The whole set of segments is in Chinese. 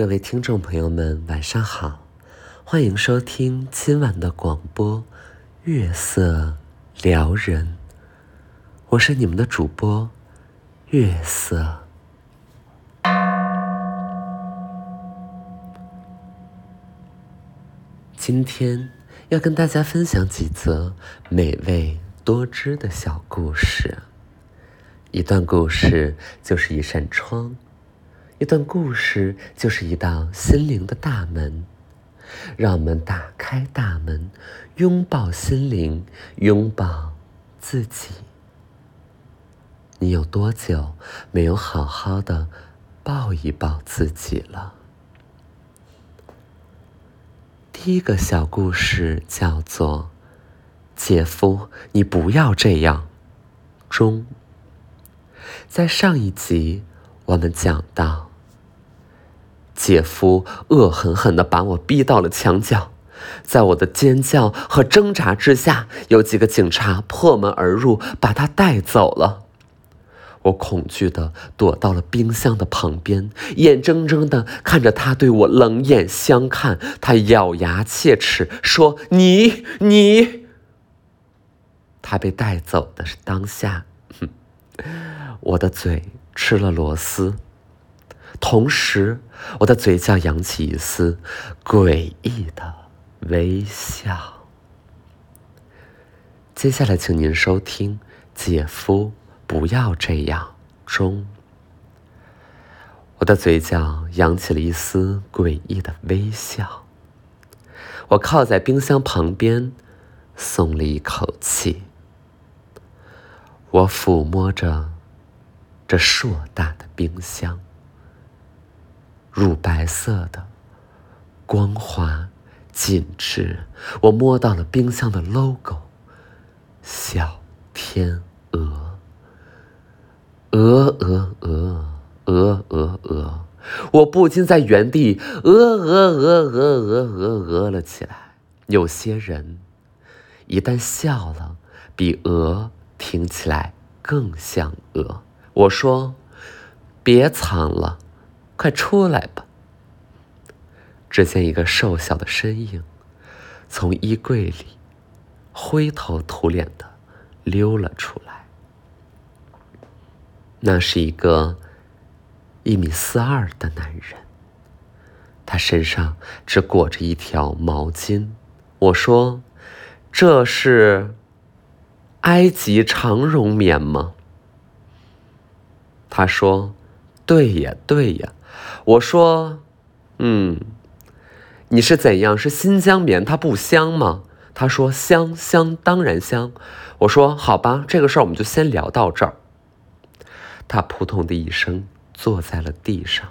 各位听众朋友们，晚上好，欢迎收听今晚的广播《月色撩人》，我是你们的主播月色。今天要跟大家分享几则美味多汁的小故事。一段故事就是一扇窗。一段故事就是一道心灵的大门，让我们打开大门，拥抱心灵，拥抱自己。你有多久没有好好的抱一抱自己了？第一个小故事叫做《姐夫，你不要这样》。中，在上一集我们讲到。姐夫恶狠狠地把我逼到了墙角，在我的尖叫和挣扎之下，有几个警察破门而入，把他带走了。我恐惧地躲到了冰箱的旁边，眼睁睁地看着他对我冷眼相看。他咬牙切齿说：“你，你。”他被带走的是当下，哼，我的嘴吃了螺丝。同时，我的嘴角扬起一丝诡异的微笑。接下来，请您收听《姐夫不要这样》中，我的嘴角扬起了一丝诡异的微笑。我靠在冰箱旁边，松了一口气。我抚摸着这硕大的冰箱。乳白色的，光滑紧致。我摸到了冰箱的 logo，小天鹅。鹅鹅鹅鹅鹅鹅，我不禁在原地鹅鹅鹅鹅鹅鹅鹅了起来。有些人一旦笑了，比鹅听起来更像鹅。我说：“别藏了。”快出来吧！只见一个瘦小的身影从衣柜里灰头土脸的溜了出来。那是一个一米四二的男人，他身上只裹着一条毛巾。我说：“这是埃及长绒棉吗？”他说：“对呀，对呀。”我说：“嗯，你是怎样？是新疆棉，它不香吗？”他说：“香香，当然香。”我说：“好吧，这个事儿我们就先聊到这儿。”他扑通的一声坐在了地上，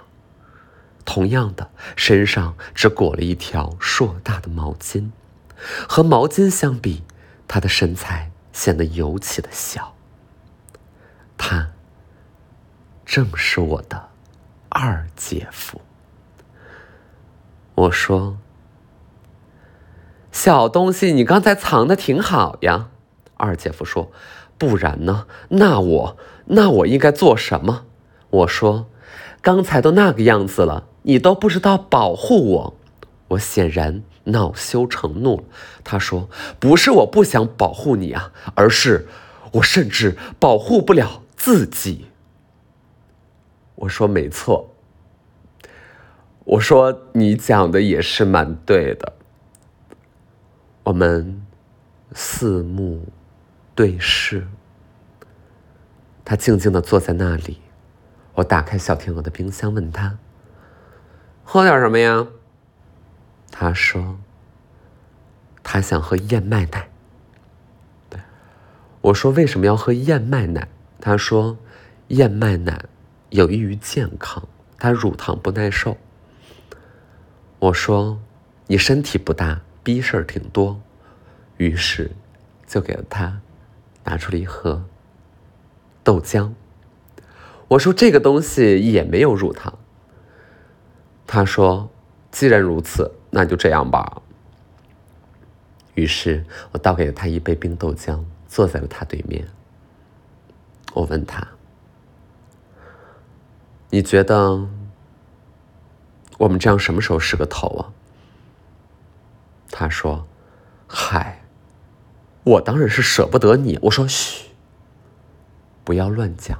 同样的，身上只裹了一条硕大的毛巾，和毛巾相比，他的身材显得尤其的小。他正是我的。二姐夫，我说：“小东西，你刚才藏的挺好呀。”二姐夫说：“不然呢？那我那我应该做什么？”我说：“刚才都那个样子了，你都不知道保护我。”我显然恼羞成怒。他说：“不是我不想保护你啊，而是我甚至保护不了自己。”我说没错，我说你讲的也是蛮对的。我们四目对视，他静静的坐在那里。我打开小天鹅的冰箱，问他喝点什么呀？他说他想喝燕麦奶。我说为什么要喝燕麦奶？他说燕麦奶。有益于健康，他乳糖不耐受。我说：“你身体不大，逼事儿挺多。”于是就给了他拿出了一盒豆浆。我说：“这个东西也没有乳糖。”他说：“既然如此，那就这样吧。”于是我倒给了他一杯冰豆浆，坐在了他对面。我问他。你觉得我们这样什么时候是个头啊？他说：“嗨，我当然是舍不得你。”我说：“嘘，不要乱讲。”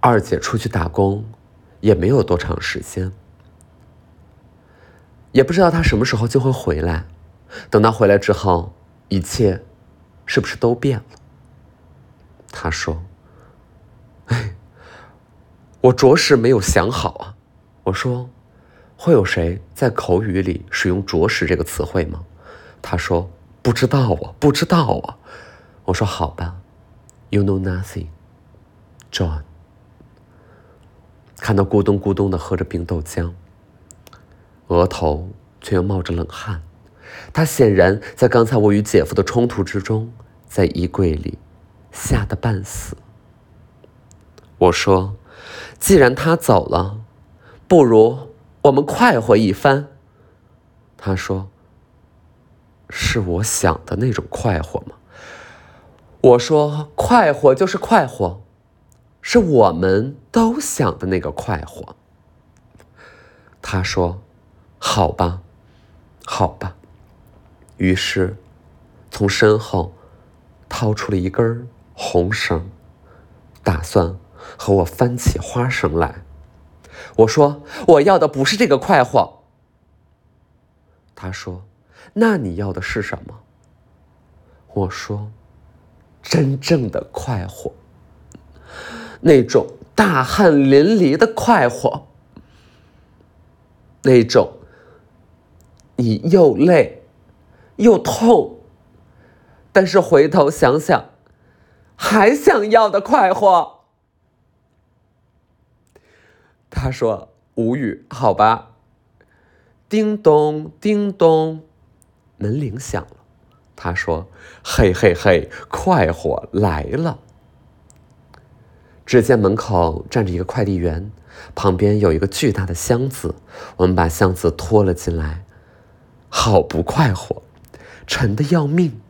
二姐出去打工，也没有多长时间，也不知道她什么时候就会回来。等她回来之后，一切是不是都变了？她说：“哎，我着实没有想好啊。”我说：“会有谁在口语里使用‘着实’这个词汇吗？”她说：“不知道啊，不知道啊。”我说：“好吧，You know nothing, John。”看到咕咚咕咚的喝着冰豆浆，额头却又冒着冷汗。他显然在刚才我与姐夫的冲突之中，在衣柜里吓得半死。我说：“既然他走了，不如我们快活一番。”他说：“是我想的那种快活吗？”我说：“快活就是快活。”是我们都想的那个快活。他说：“好吧，好吧。”于是，从身后掏出了一根红绳，打算和我翻起花绳来。我说：“我要的不是这个快活。”他说：“那你要的是什么？”我说：“真正的快活。”那种大汗淋漓的快活，那种你又累又痛，但是回头想想还想要的快活。他说：“无语，好吧。”叮咚叮咚，门铃响了。他说：“嘿嘿嘿，快活来了。”只见门口站着一个快递员，旁边有一个巨大的箱子。我们把箱子拖了进来，好不快活，沉的要命。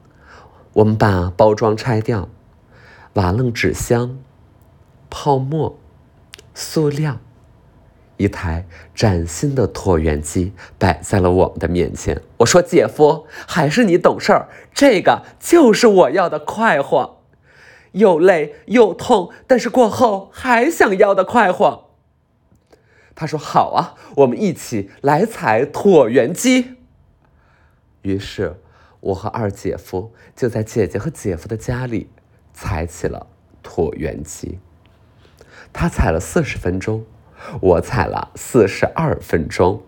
我们把包装拆掉，瓦楞纸箱、泡沫、塑料，一台崭新的椭圆机摆在了我们的面前。我说：“姐夫，还是你懂事儿，这个就是我要的快活。”又累又痛，但是过后还想要的快活。他说：“好啊，我们一起来踩椭圆机。”于是，我和二姐夫就在姐姐和姐夫的家里踩起了椭圆机。他踩了四十分钟，我踩了四十二分钟。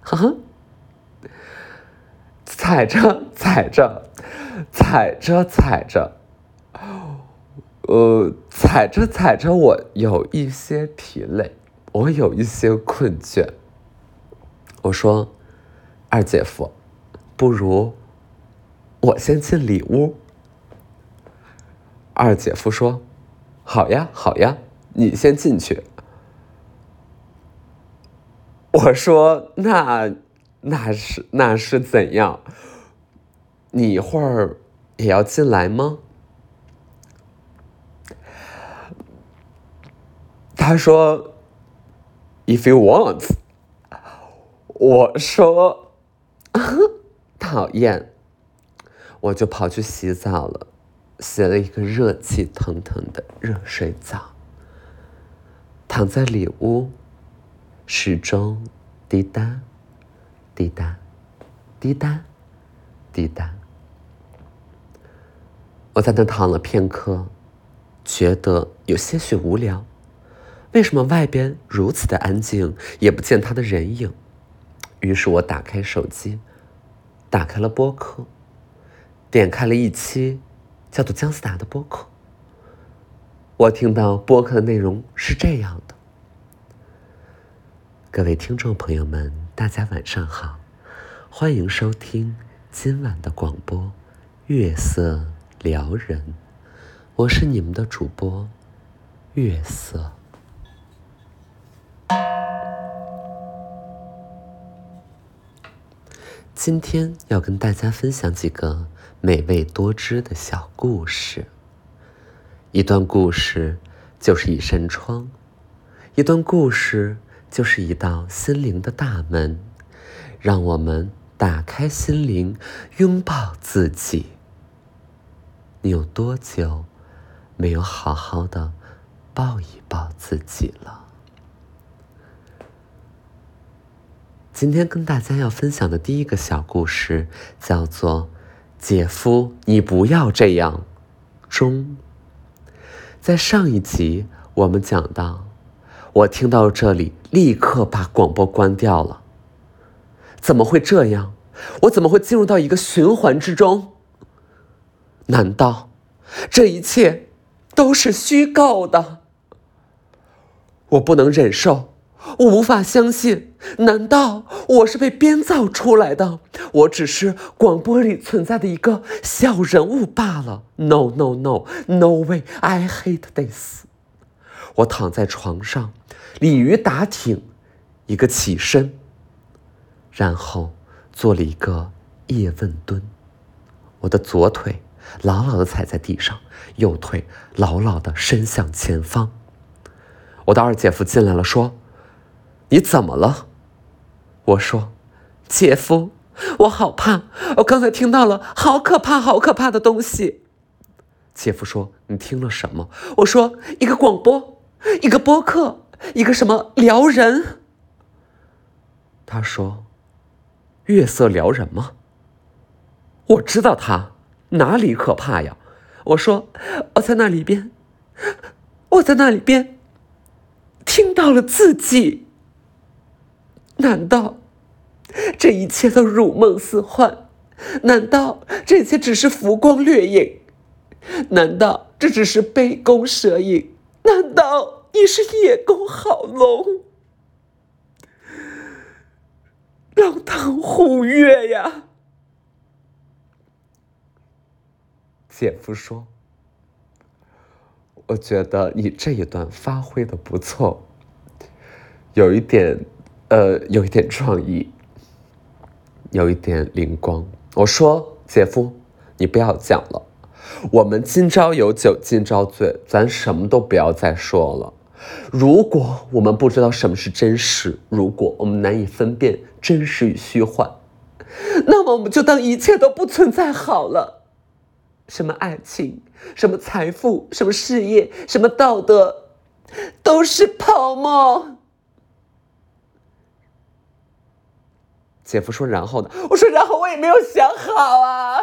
呵呵，踩着踩着，踩着踩着。呃，踩着踩着，我有一些疲累，我有一些困倦。我说：“二姐夫，不如我先进里屋。”二姐夫说：“好呀，好呀，你先进去。”我说：“那那是那是怎样？你一会儿也要进来吗？”他说：“If you want。”我说：“讨厌。”我就跑去洗澡了，洗了一个热气腾腾的热水澡，躺在里屋，时钟滴答滴答滴答滴答。我在那躺了片刻，觉得有些许无聊。为什么外边如此的安静，也不见他的人影？于是我打开手机，打开了播客，点开了一期叫做姜思达的播客。我听到播客的内容是这样的：各位听众朋友们，大家晚上好，欢迎收听今晚的广播《月色撩人》，我是你们的主播月色。今天要跟大家分享几个美味多汁的小故事。一段故事就是一扇窗，一段故事就是一道心灵的大门，让我们打开心灵，拥抱自己。你有多久没有好好的抱一抱自己了？今天跟大家要分享的第一个小故事叫做“姐夫，你不要这样”。中，在上一集我们讲到，我听到这里立刻把广播关掉了。怎么会这样？我怎么会进入到一个循环之中？难道这一切都是虚构的？我不能忍受。我无法相信，难道我是被编造出来的？我只是广播里存在的一个小人物罢了。No no no no way! I hate this。我躺在床上，鲤鱼打挺，一个起身，然后做了一个叶问蹲。我的左腿牢牢的踩在地上，右腿牢牢的伸向前方。我的二姐夫进来了，说。你怎么了？我说，姐夫，我好怕，我刚才听到了好可怕、好可怕的东西。姐夫说：“你听了什么？”我说：“一个广播，一个播客，一个什么撩人。”他说：“月色撩人吗？”我知道他哪里可怕呀？我说：“我在那里边，我在那里边听到了自己。”难道这一切都如梦似幻？难道这一切只是浮光掠影？难道这只是杯弓蛇影？难道你是叶公好龙？让堂虎跃呀！姐夫说：“我觉得你这一段发挥的不错，有一点。”呃，有一点创意，有一点灵光。我说，姐夫，你不要讲了，我们今朝有酒今朝醉，咱什么都不要再说了。如果我们不知道什么是真实，如果我们难以分辨真实与虚幻，那么我们就当一切都不存在好了。什么爱情，什么财富，什么事业，什么道德，都是泡沫。姐夫说：“然后呢？”我说：“然后我也没有想好啊，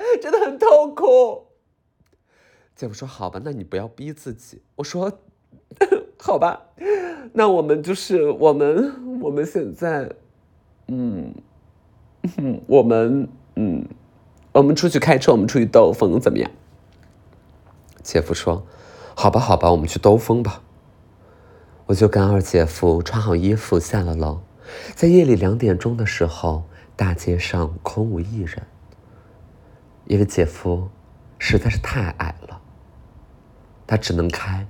真的很痛苦。”姐夫说：“好吧，那你不要逼自己。”我说：“ 好吧，那我们就是我们，我们现在，嗯，我们，嗯，我们出去开车，我们出去兜风，怎么样？”姐夫说：“好吧，好吧，我们去兜风吧。”我就跟二姐夫穿好衣服下了楼。在夜里两点钟的时候，大街上空无一人，因为姐夫实在是太矮了，他只能开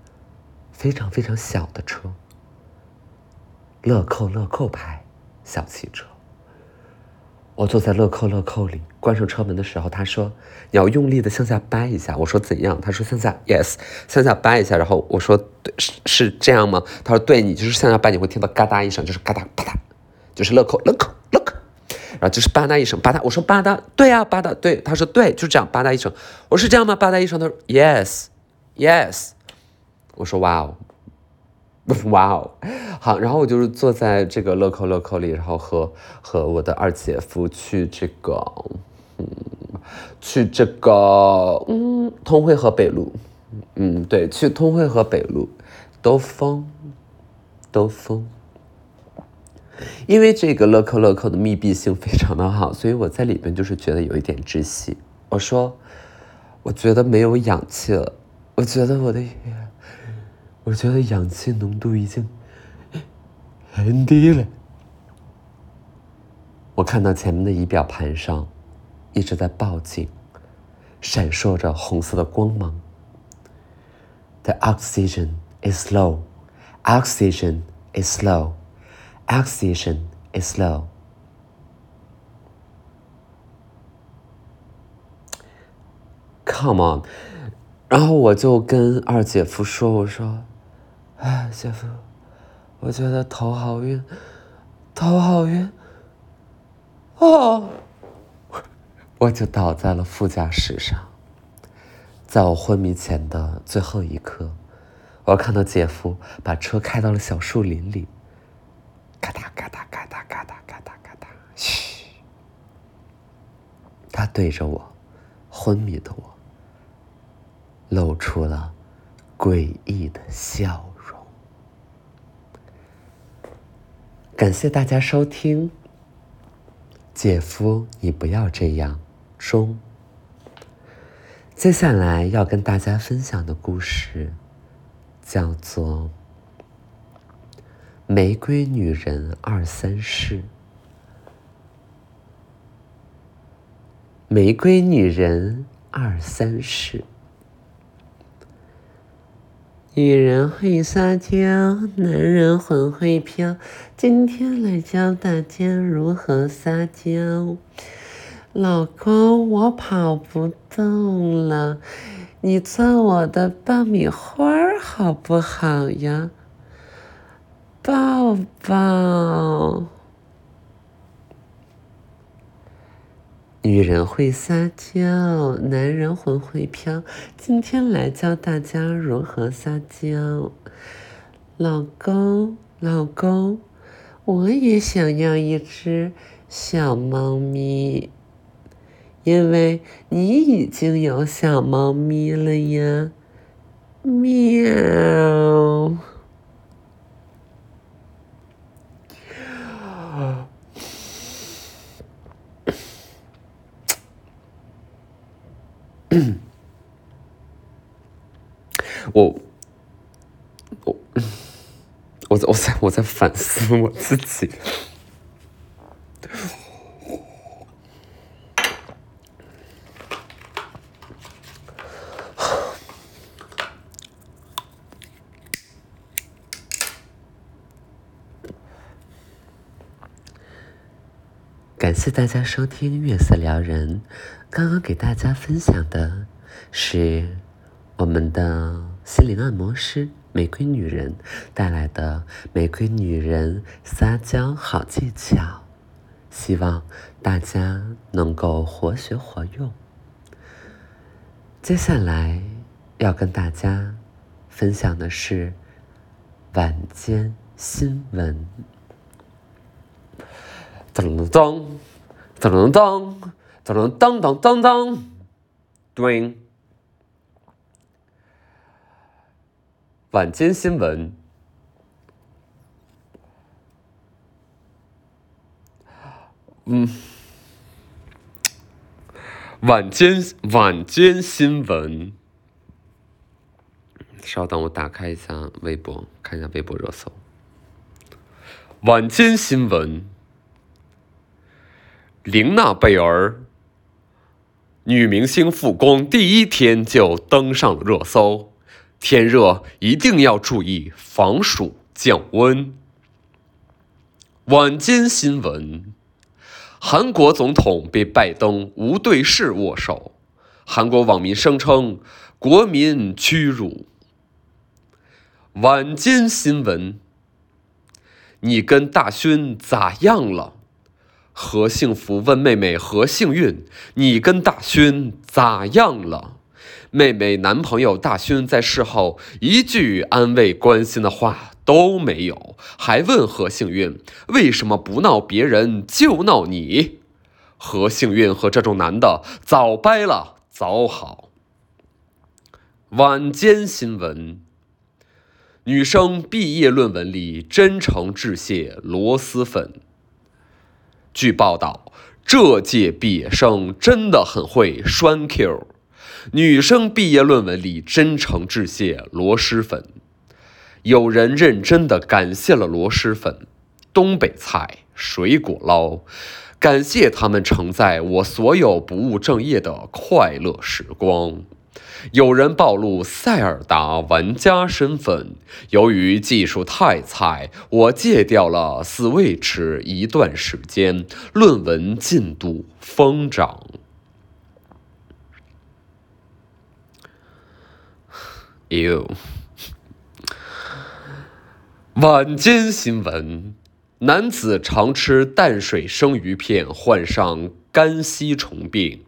非常非常小的车，乐扣乐扣牌小汽车。我坐在乐扣乐扣里，关上车门的时候，他说：“你要用力的向下掰一下。”我说：“怎样？”他说：“向下，yes，向下掰一下。”然后我说：“对，是是这样吗？”他说：“对，你就是向下掰，你会听到嘎哒一声，就是嘎哒啪嗒。”就是乐扣乐扣，然后就是吧嗒一声吧嗒，我说吧嗒，对啊吧嗒，对，他说对，就这样吧嗒一声，我是这样吗？吧嗒一声，他说 yes yes，我说哇哦哇哦，好，然后我就是坐在这个乐扣乐扣里，然后和和我的二姐夫去这个嗯去这个嗯通惠河北路，嗯对，去通惠河北路。兜风兜风。因为这个乐扣乐扣的密闭性非常的好，所以我在里边就是觉得有一点窒息。我说，我觉得没有氧气了，我觉得我的，我觉得氧气浓度已经很低了。我看到前面的仪表盘上一直在报警，闪烁着红色的光芒。The oxygen is low. Oxygen is low. Oxygen is low. Come on，然后我就跟二姐夫说：“我说，哎，姐夫，我觉得头好晕，头好晕，哦，我就倒在了副驾驶上。在我昏迷前的最后一刻，我看到姐夫把车开到了小树林里，嘎哒嘎哒嘎哒嘎哒嘎哒嘎哒，嘘，他对着我，昏迷的我，露出了诡异的笑容。感谢大家收听，姐夫，你不要这样。中，接下来要跟大家分享的故事叫做《玫瑰女人二三事》。玫瑰女人二三事。女人会撒娇，男人很会飘。今天来教大家如何撒娇。老公，我跑不动了，你做我的爆米花好不好呀？抱抱。女人会撒娇，男人魂会飘。今天来教大家如何撒娇。老公，老公，我也想要一只小猫咪，因为你已经有小猫咪了呀。喵。我，我，我在我在我在反思我自己。感谢大家收听《月色撩人》，刚刚给大家分享的是我们的心灵按摩师玫瑰女人带来的玫瑰女人撒娇好技巧，希望大家能够活学活用。接下来要跟大家分享的是晚间新闻。噔噔噔噔噔噔噔噔噔噔，对。晚间新闻，嗯，晚间晚间新闻，稍等，我打开一下微博，看一下微博热搜。晚间新闻。玲娜贝儿，女明星复工第一天就登上了热搜。天热一定要注意防暑降温。晚间新闻：韩国总统被拜登无对视握手，韩国网民声称国民屈辱。晚间新闻：你跟大勋咋样了？何幸福问妹妹何幸运：“你跟大勋咋样了？”妹妹男朋友大勋在事后一句安慰关心的话都没有，还问何幸运为什么不闹别人就闹你？何幸运和这种男的早掰了，早好。晚间新闻：女生毕业论文里真诚致谢螺蛳粉。据报道，这届毕业生真的很会栓 Q。女生毕业论文里真诚致谢螺蛳粉，有人认真的感谢了螺蛳粉、东北菜、水果捞，感谢他们承载我所有不务正业的快乐时光。有人暴露塞尔达玩家身份，由于技术太菜，我戒掉了 Switch 一段时间，论文进度疯涨。哟，晚间新闻：男子常吃淡水生鱼片，患上肝吸虫病。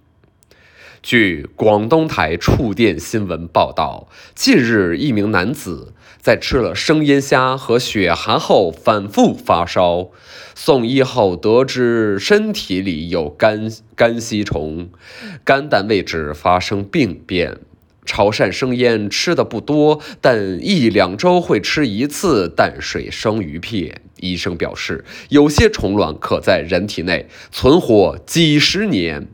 据广东台触电新闻报道，近日一名男子在吃了生腌虾和血蛤后反复发烧，送医后得知身体里有肝肝吸虫，肝胆位置发生病变。潮汕生腌吃的不多，但一两周会吃一次淡水生鱼片。医生表示，有些虫卵可在人体内存活几十年。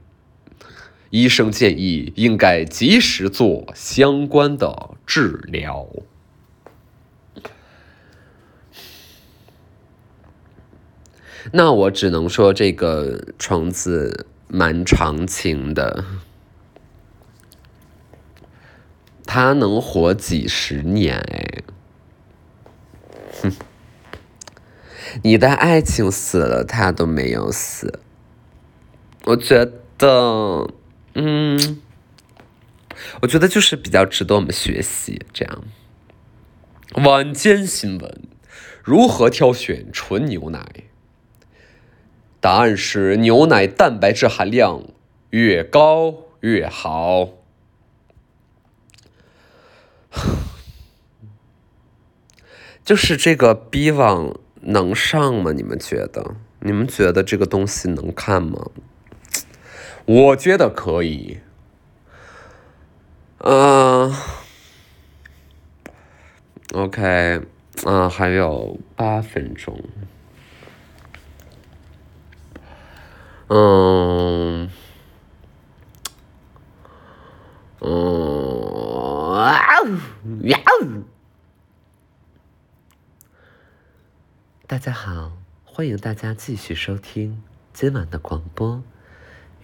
医生建议应该及时做相关的治疗。那我只能说，这个虫子蛮长情的。他能活几十年哎，你的爱情死了，他都没有死。我觉得，嗯，我觉得就是比较值得我们学习。这样，晚间新闻：如何挑选纯牛奶？答案是牛奶蛋白质含量越高越好。就是这个 B 网能上吗？你们觉得？你们觉得这个东西能看吗？我觉得可以。嗯，OK，嗯，还有八分钟。嗯，嗯，呀呜。大家好，欢迎大家继续收听今晚的广播《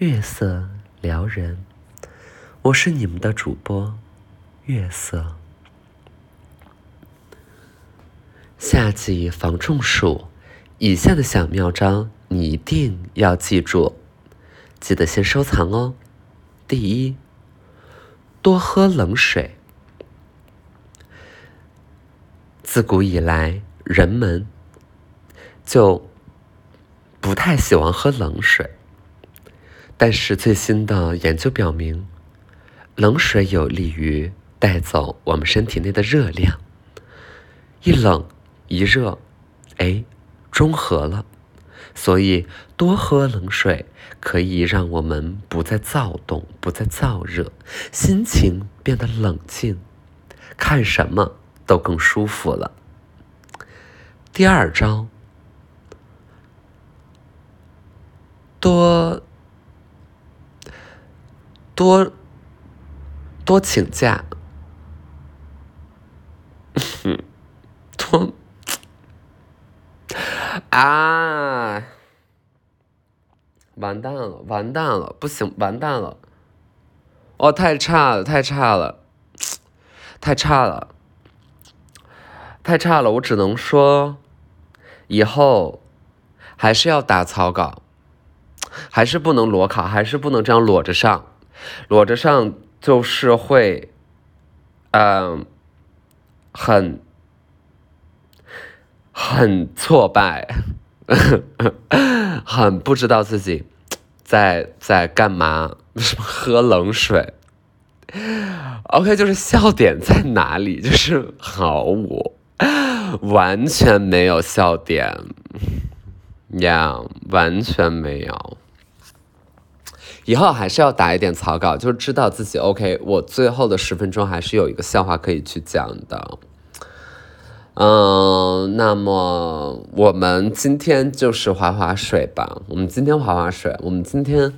月色撩人》，我是你们的主播月色。夏季防中暑，以下的小妙招你一定要记住，记得先收藏哦。第一，多喝冷水。自古以来，人们。就不太喜欢喝冷水，但是最新的研究表明，冷水有利于带走我们身体内的热量。一冷一热，哎，中和了，所以多喝冷水可以让我们不再躁动，不再燥热，心情变得冷静，看什么都更舒服了。第二招。多多多请假，多啊！完蛋了，完蛋了，不行，完蛋了！哦，太差了，太差了，太差了，太差了！我只能说，以后还是要打草稿。还是不能裸考，还是不能这样裸着上，裸着上就是会，嗯，很很挫败，很不知道自己在在干嘛，喝冷水。OK，就是笑点在哪里？就是毫无，完全没有笑点，呀，完全没有。以后还是要打一点草稿，就是知道自己 OK。我最后的十分钟还是有一个笑话可以去讲的。嗯，那么我们今天就是划划水吧。我们今天划划水。我们今天，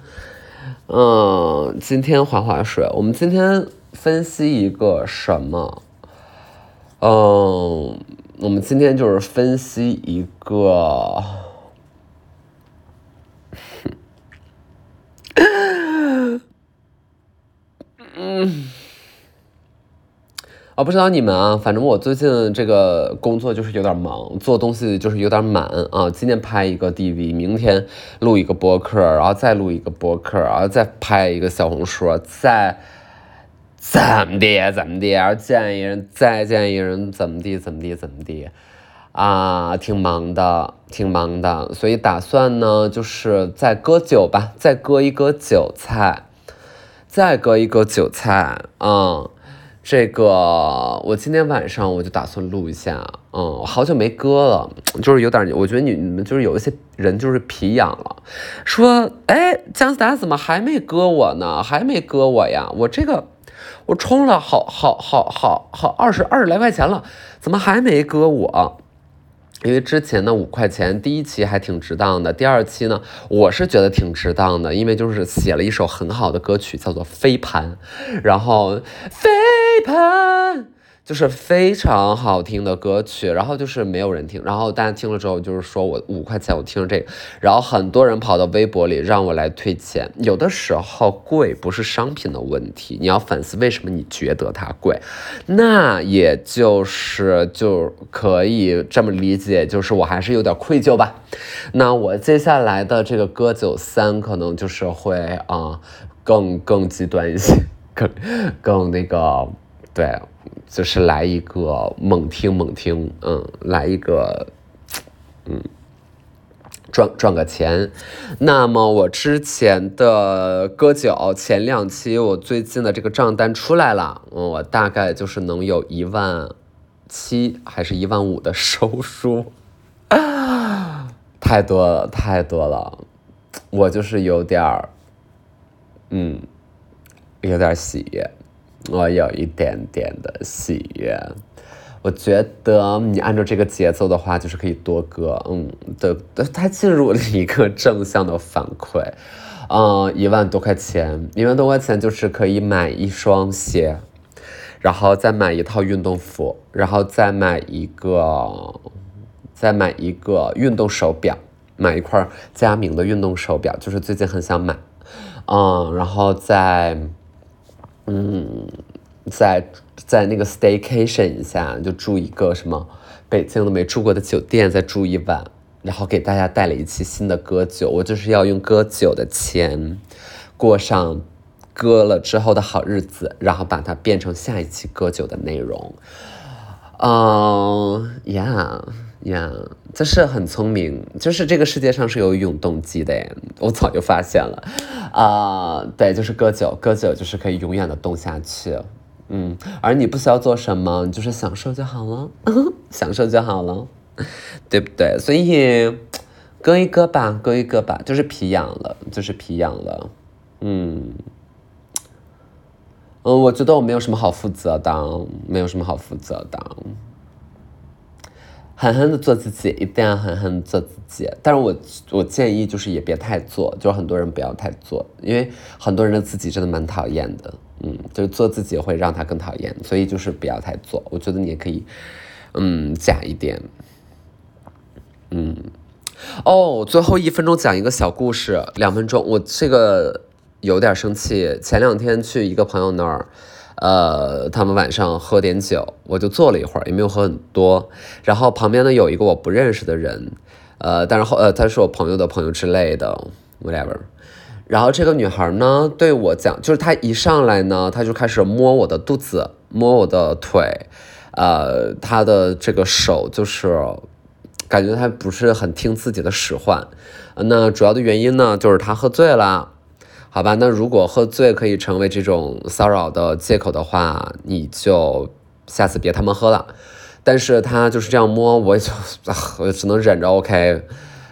嗯，今天划划水。我们今天分析一个什么？嗯，我们今天就是分析一个。嗯，我不知道你们啊，反正我最近这个工作就是有点忙，做东西就是有点满啊。今天拍一个 DV，明天录一个博客，然后再录一个博客，然后再拍一个小红书，再怎么地怎么地，然后见一人再见一人，怎么地怎么地怎么地。啊，挺忙的，挺忙的，所以打算呢，就是再割韭吧，再割一割韭菜，再割一割韭菜，嗯。这个我今天晚上我就打算录一下，嗯，好久没割了，就是有点，我觉得你你们就是有一些人就是皮痒了，说，哎，姜思达怎么还没割我呢？还没割我呀？我这个我充了好好好好好二十二十来块钱了，怎么还没割我？因为之前呢五块钱第一期还挺值当的，第二期呢我是觉得挺值当的，因为就是写了一首很好的歌曲，叫做《飞盘》，然后飞盘。就是非常好听的歌曲，然后就是没有人听，然后大家听了之后就是说我五块钱我听了这个，然后很多人跑到微博里让我来退钱。有的时候贵不是商品的问题，你要反思为什么你觉得它贵，那也就是就可以这么理解，就是我还是有点愧疚吧。那我接下来的这个歌九三可能就是会啊更更极端一些，更更那个对。就是来一个猛听猛听，嗯，来一个，嗯，赚赚个钱。那么我之前的割韭前两期，我最近的这个账单出来了，我大概就是能有一万七还是一万五的收入，啊，太多了太多了，我就是有点儿，嗯，有点喜悦。我有一点点的喜悦，我觉得你按照这个节奏的话，就是可以多割，嗯，对，它进入了一个正向的反馈，嗯，一万多块钱，一万多块钱就是可以买一双鞋，然后再买一套运动服，然后再买一个，再买一个运动手表，买一块佳明的运动手表，就是最近很想买，嗯，然后再。嗯，在在那个 staycation 一下，就住一个什么北京都没住过的酒店，再住一晚，然后给大家带了一期新的歌酒。我就是要用歌酒的钱，过上割了之后的好日子，然后把它变成下一期歌酒的内容。嗯，yeah。呀，就是很聪明，就是这个世界上是有永动机的，我早就发现了，啊，对，就是割酒，割酒就是可以永远的动下去，嗯，而你不需要做什么，你就是享受就好了，享受就好了，对不对？所以割一割吧，割一割吧，就是皮痒了，就是皮痒了，嗯，嗯，我觉得我没有什么好负责的，没有什么好负责的。狠狠的做自己，一定要狠狠做自己。但是我我建议就是也别太做，就是很多人不要太做，因为很多人的自己真的蛮讨厌的。嗯，就是做自己会让他更讨厌，所以就是不要太做。我觉得你也可以，嗯，假一点。嗯，哦，最后一分钟讲一个小故事，两分钟。我这个有点生气，前两天去一个朋友那儿。呃，他们晚上喝点酒，我就坐了一会儿，也没有喝很多。然后旁边呢有一个我不认识的人，呃，但是后呃他是我朋友的朋友之类的，whatever。然后这个女孩呢对我讲，就是她一上来呢，她就开始摸我的肚子，摸我的腿，呃，她的这个手就是感觉她不是很听自己的使唤。那主要的原因呢，就是她喝醉了。好吧，那如果喝醉可以成为这种骚扰的借口的话，你就下次别他妈喝了。但是他就是这样摸，我也就我只能忍着，OK，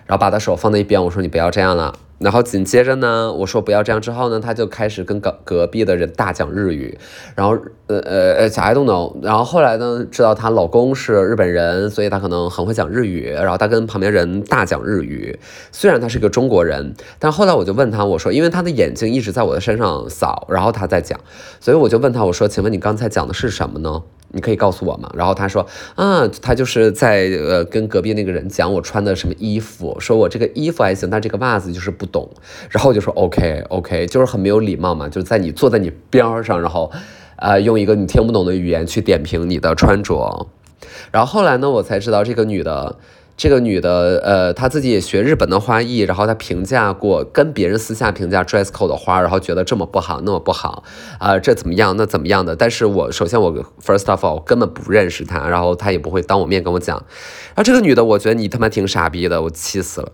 然后把他手放在一边，我说你不要这样了。然后紧接着呢，我说不要这样之后呢，他就开始跟隔隔壁的人大讲日语，然后呃呃呃小爱懂懂。然后后来呢，知道她老公是日本人，所以她可能很会讲日语。然后她跟旁边人大讲日语，虽然她是个中国人，但后来我就问她，我说，因为她的眼睛一直在我的身上扫，然后她在讲，所以我就问她，我说，请问你刚才讲的是什么呢？你可以告诉我吗？然后他说，啊，他就是在呃跟隔壁那个人讲我穿的什么衣服，说我这个衣服还行，但这个袜子就是不懂。然后我就说 OK OK，就是很没有礼貌嘛，就是在你坐在你边上，然后，呃，用一个你听不懂的语言去点评你的穿着。然后后来呢，我才知道这个女的，这个女的，呃，她自己也学日本的花艺，然后她评价过，跟别人私下评价 dress code 的花，然后觉得这么不好，那么不好，啊，这怎么样，那怎么样的？但是我首先我 first of all 根本不认识她，然后她也不会当我面跟我讲。然后这个女的，我觉得你他妈挺傻逼的，我气死了。